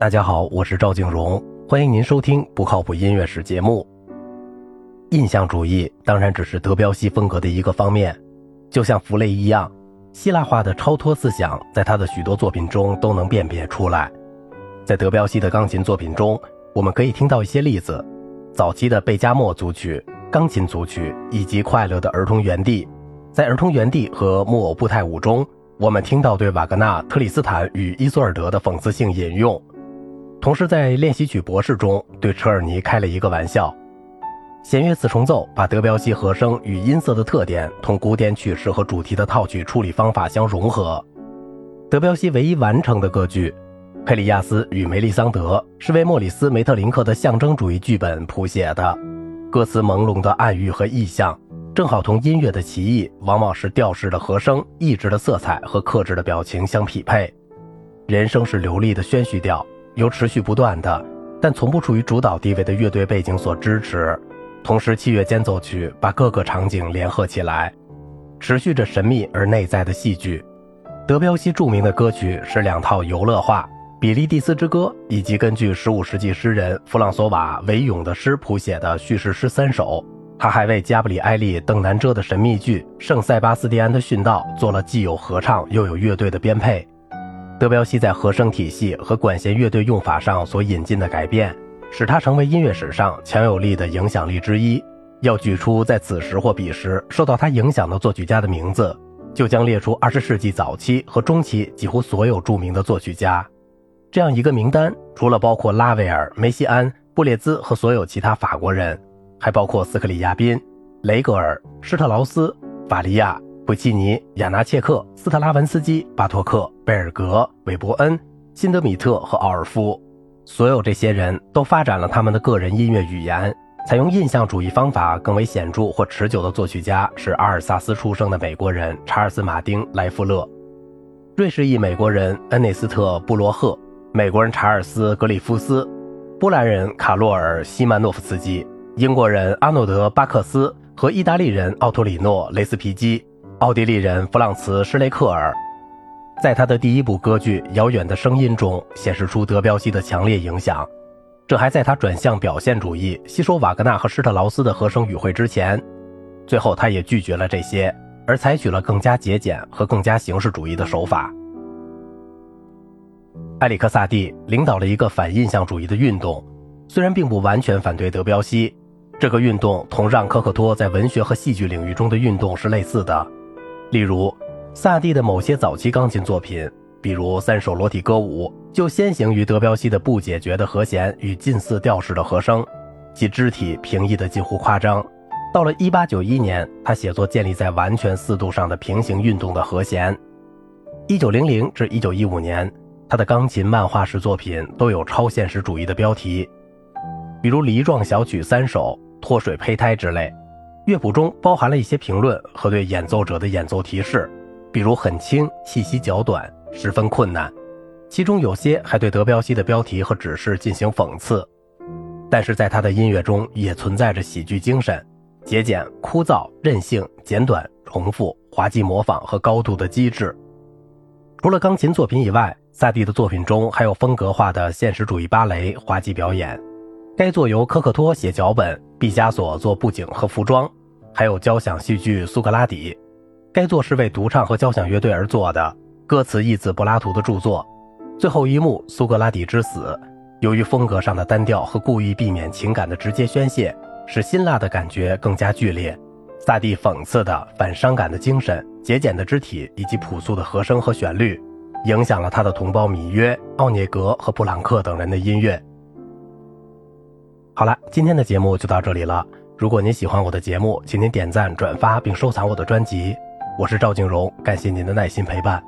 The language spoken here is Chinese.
大家好，我是赵静荣，欢迎您收听不靠谱音乐史节目。印象主义当然只是德彪西风格的一个方面，就像弗雷一样，希腊化的超脱思想在他的许多作品中都能辨别出来。在德彪西的钢琴作品中，我们可以听到一些例子：早期的贝加莫组曲、钢琴组曲以及快乐的儿童园地。在儿童园地和木偶步态舞中，我们听到对瓦格纳、特里斯坦与伊索尔德的讽刺性引用。同时，在练习曲博士中，对车尔尼开了一个玩笑。弦乐四重奏把德彪西和声与音色的特点同古典曲式和主题的套曲处理方法相融合。德彪西唯一完成的歌剧《佩里亚斯与梅丽桑德》是为莫里斯·梅特林克的象征主义剧本谱写的，歌词朦胧的暗喻和意象，正好同音乐的奇异，往往是调式的和声、意志的色彩和克制的表情相匹配。人声是流利的宣叙调。由持续不断的，但从不处于主导地位的乐队背景所支持，同时器乐间奏曲把各个场景联合起来，持续着神秘而内在的戏剧。德彪西著名的歌曲是两套游乐化《比利蒂斯之歌》，以及根据15世纪诗人弗朗索瓦·维永的诗谱写的叙事诗三首。他还为加布里埃利·邓南遮的神秘剧《圣塞巴斯蒂安的殉道》做了既有合唱又有乐队的编配。德彪西在和声体系和管弦乐队用法上所引进的改变，使他成为音乐史上强有力的影响力之一。要举出在此时或彼时受到他影响的作曲家的名字，就将列出二十世纪早期和中期几乎所有著名的作曲家。这样一个名单，除了包括拉威尔、梅西安、布列兹和所有其他法国人，还包括斯克里亚宾、雷格尔、施特劳斯、法利亚。维契尼、亚纳切克、斯特拉文斯基、巴托克、贝尔格、韦伯恩、辛德米特和奥尔夫，所有这些人都发展了他们的个人音乐语言。采用印象主义方法更为显著或持久的作曲家是阿尔萨斯出生的美国人查尔斯·马丁·莱夫勒，瑞士裔美国人恩内斯特·布罗赫，美国人查尔斯·格里夫斯，波兰人卡洛尔·西曼诺夫斯基，英国人阿诺德·巴克斯和意大利人奥托里诺·雷斯皮基。奥地利人弗朗茨·施雷克尔，在他的第一部歌剧《遥远的声音》中显示出德彪西的强烈影响。这还在他转向表现主义，吸收瓦格纳和施特劳斯的和声语汇之前。最后，他也拒绝了这些，而采取了更加节俭和更加形式主义的手法。埃里克·萨蒂领导了一个反印象主义的运动，虽然并不完全反对德彪西，这个运动同让·科克托在文学和戏剧领域中的运动是类似的。例如，萨蒂的某些早期钢琴作品，比如三首裸体歌舞，就先行于德彪西的不解决的和弦与近似调式的和声，其肢体平易的近乎夸张。到了1891年，他写作建立在完全四度上的平行运动的和弦。1900至1915年，他的钢琴漫画式作品都有超现实主义的标题，比如《梨状小曲三首》《脱水胚胎》之类。乐谱中包含了一些评论和对演奏者的演奏提示，比如很轻、气息较短、十分困难。其中有些还对德彪西的标题和指示进行讽刺。但是在他的音乐中也存在着喜剧精神，节俭、枯燥、任性、简短、重复、滑稽模仿和高度的机智。除了钢琴作品以外，萨蒂的作品中还有风格化的现实主义芭蕾、滑稽表演。该作由科克托写脚本，毕加索做布景和服装，还有交响戏剧《苏格拉底》。该作是为独唱和交响乐队而作的，歌词译自柏拉图的著作。最后一幕《苏格拉底之死》，由于风格上的单调和故意避免情感的直接宣泄，使辛辣的感觉更加剧烈。萨蒂讽刺的反伤感的精神、节俭的肢体以及朴素的和声和旋律，影响了他的同胞米约、奥涅格和布朗克等人的音乐。好了，今天的节目就到这里了。如果您喜欢我的节目，请您点赞、转发并收藏我的专辑。我是赵静荣，感谢您的耐心陪伴。